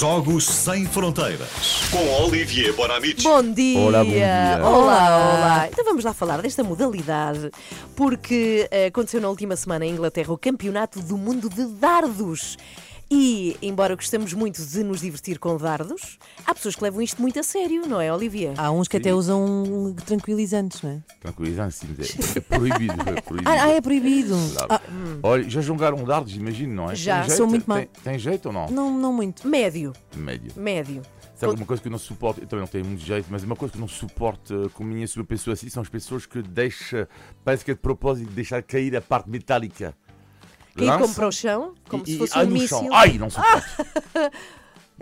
Jogos Sem Fronteiras. Com Olivier Bonamici. Bom dia! Olá, bom dia. Olá, olá! Então vamos lá falar desta modalidade, porque eh, aconteceu na última semana em Inglaterra o Campeonato do Mundo de Dardos. E, embora gostemos muito de nos divertir com dardos, há pessoas que levam isto muito a sério, não é, Olivia? Há uns que até usam tranquilizantes, não é? Tranquilizante, sim. É, é proibido. É proibido. Ah, ah, é proibido. Claro. Ah, Olha, já jogaram dardos, imagino, não é? Já, Tem sou jeito? muito má. Tem, tem jeito ou não? não, não muito. Médio, Médio. médio. Sabe uma coisa que eu não suporto, eu também não tenho muito jeito, mas uma coisa que eu não suporto eh, conheço uma pessoa assim são as pessoas que deixam, parece que é de propósito, deixar cair a parte metálica. Cair Lança como para o chão, como e- se e- fosse ai, um no míssil. chão. Ai, não suporto.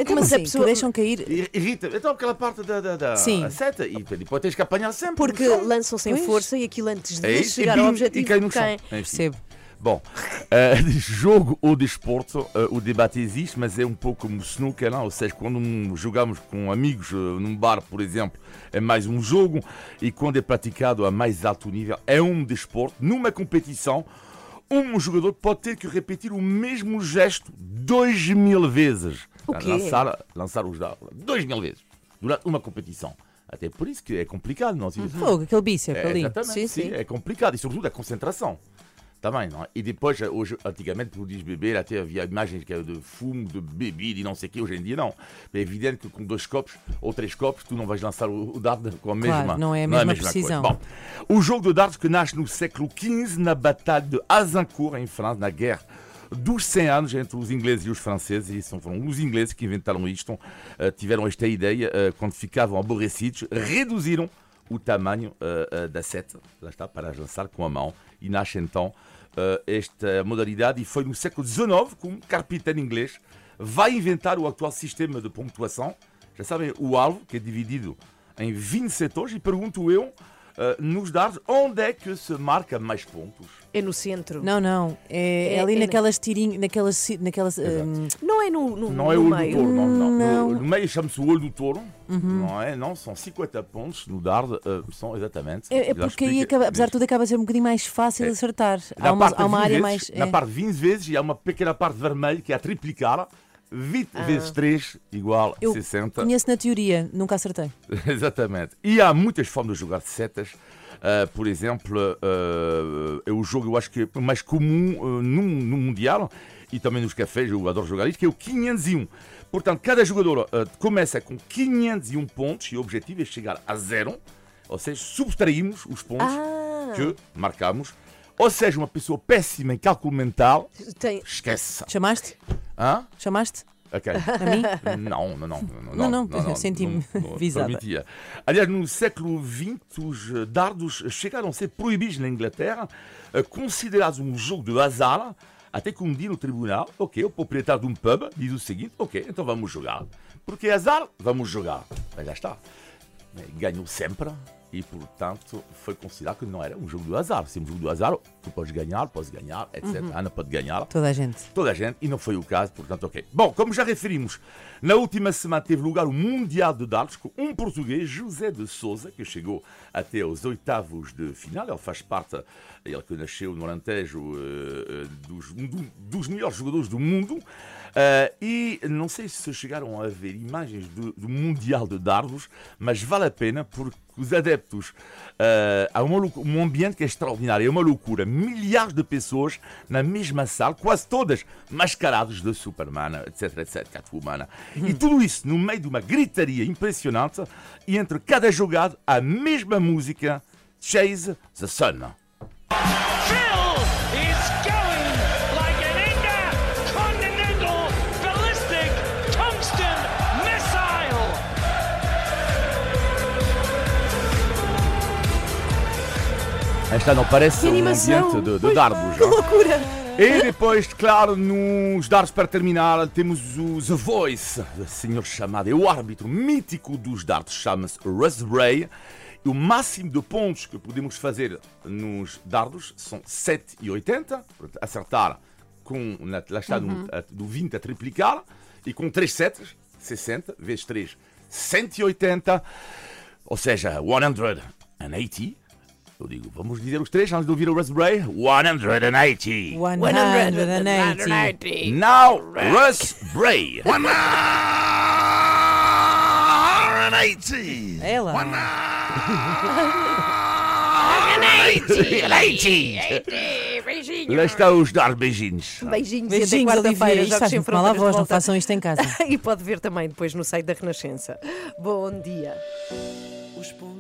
Então, Como mas a assim? pessoa. Que deixam cair. Ir- Irrita. Então aquela parte da, da, da Sim. a seta e depois tens que apanhar sempre. Porque lançam sem Pois. força e aquilo antes de É isso, chegar e, ao objetivo e cai no chão. cai. Enfim. Percebo. Bom, de jogo ou desporto, eh, o debate existe, mas é um pouco como snooker, não? ou seja, quando jogamos com amigos eh, num bar, por exemplo, é mais um jogo, e quando é praticado a mais alto nível, é um desporto. Numa competição, um jogador pode ter que repetir o mesmo gesto dois mil vezes. O quê? Lançar, lançar os dados dois mil vezes, durante uma competição. Até por isso que é complicado, não? Se- Fogo, aquele bíceps é, ali. exatamente, Sim, sim, sim. é complicado e sobretudo a concentração. Também, não é? E depois, hoje, antigamente, podias beber, até havia imagens de fumo, de bebida e não sei o quê, hoje em dia não. É evidente que com dois copos ou três copos tu não vais lançar o, dardo com a mesma não é a não mesma precisão. coisa. Bom, o jogo de dardos que nasce no século XV, na Batalha de Azincourt, em França, na guerra dos 100 anos entre os ingleses e os franceses, e são- foram os ingleses que inventaram isto, eh, tiveram esta ideia, eh, quando ficavam aborrecidos, reduziram o tamanho eh, eh, da seta, lá está, para lançar com a mão, e nasce então eh, esta modalidade, e foi no século XIX que um carpinteiro inglês vai inventar o atual sistema de pontuação, já sabem, o alvo, que é dividido em 20 setores, e pergunto eu, nos dardos, onde é que se marca mais pontos? É no centro. Não, não. É, É- ali é- naquelas tirinhas, naquelas. naquelas hum, Não é no, no, Não é o olho meio. do touro, não. não. Não. No, no meio chama-se o olho do touro, não é? Não, são 50 pontos no dardo, eh, são exatamente. é, é porque aí, acaba- apesar de tudo, acaba a ser um bocadinho mais fácil de acertar. Na Há uma, parte há uma 20 área vezes, mais. Na é. parte 20 vezes, e há uma pequena parte vermelha que é a triplicar. 20 vezes 3 igual Eu 60. Conheço na teoria, nunca acertei. Exatamente. E há muitas formas de jogar de setas. Uh, por exemplo, uh, é o jogo, eu acho que é mais comum uh, no, no Mundial e também nos cafés, eu adoro jogar isto, que é o 501. Portanto, cada jogador começa com 501 pontos e o objetivo é chegar a zero, ou seja, subtraímos os pontos Ah. que marcamos. Ou seja, uma pessoa péssima em cálculo mental, Tem... esquece. Chamaste? Hã? Chamaste? Ok. A mim? Não, não, não. Não, não, senti-me não- não visada. permitia. Aliás, no século XX, os dardos chegaram a ser proibidos na Inglaterra, eh, considerados um jogo de azar, até que um dia no tribunal, ok, o proprietário de um pub diz o seguinte, ok, então vamos jogar. Porque é azar, vamos jogar. Mas já está. Ganhou sempre e, portanto, foi considerado que não era um jogo do azar. Se é um jogo do azar, tu podes ganhar, podes ganhar, etc. Uhum. Ana pode ganhar Toda a gente. toda a gente, e não foi o caso, portanto, ok. Bom, como já referimos, na última semana teve lugar o Mundial de Dardos com um português, José de Souza, que chegou até aos oitavos de final. Ele faz parte, ele que nasceu no Alentejo, eh, eh, dos, um do- dos melhores jogadores do mundo. Eh, e não sei se chegaram a ver imagens do, do Mundial de Dardos, mas vale a pena porque os adeptos. eh, há uma um ambiente que é extraordinário, é uma loucura. Milhares de pessoas na mesma sala, quase todas mascaradas de Superman, etc, etc, Catwoman. E tudo isso no meio de uma gritaria impressionante e entre cada jogado a mesma música Chase the Sun. Esta não parece Que um ambiente de, de dardos, Que não? loucura! E depois, claro, nos dardos para terminar, temos o The Voice, o senhor chamado, é o árbitro mítico dos dardos, chama-se Russ Bray. E o máximo de pontos que podemos fazer nos dardos são 7,80, portanto, acertar com, na, lá está, no- a- do 20 a triplicar, e com 3 setas, 60, vezes 3, 180, ou seja, 180. Eu digo, vamos dizer os três antes de ouvir o Russ Bray? 180. 180. Now, Russ Bray. Boa noite! É lá. Lá está os dar beijinhos. Beijinhos, Beijinhos, e até quarta-feira. Jogos sem mal à voz, não façam isto em casa. e pode ver também depois no site da Renascença. Bom dia. Os pontos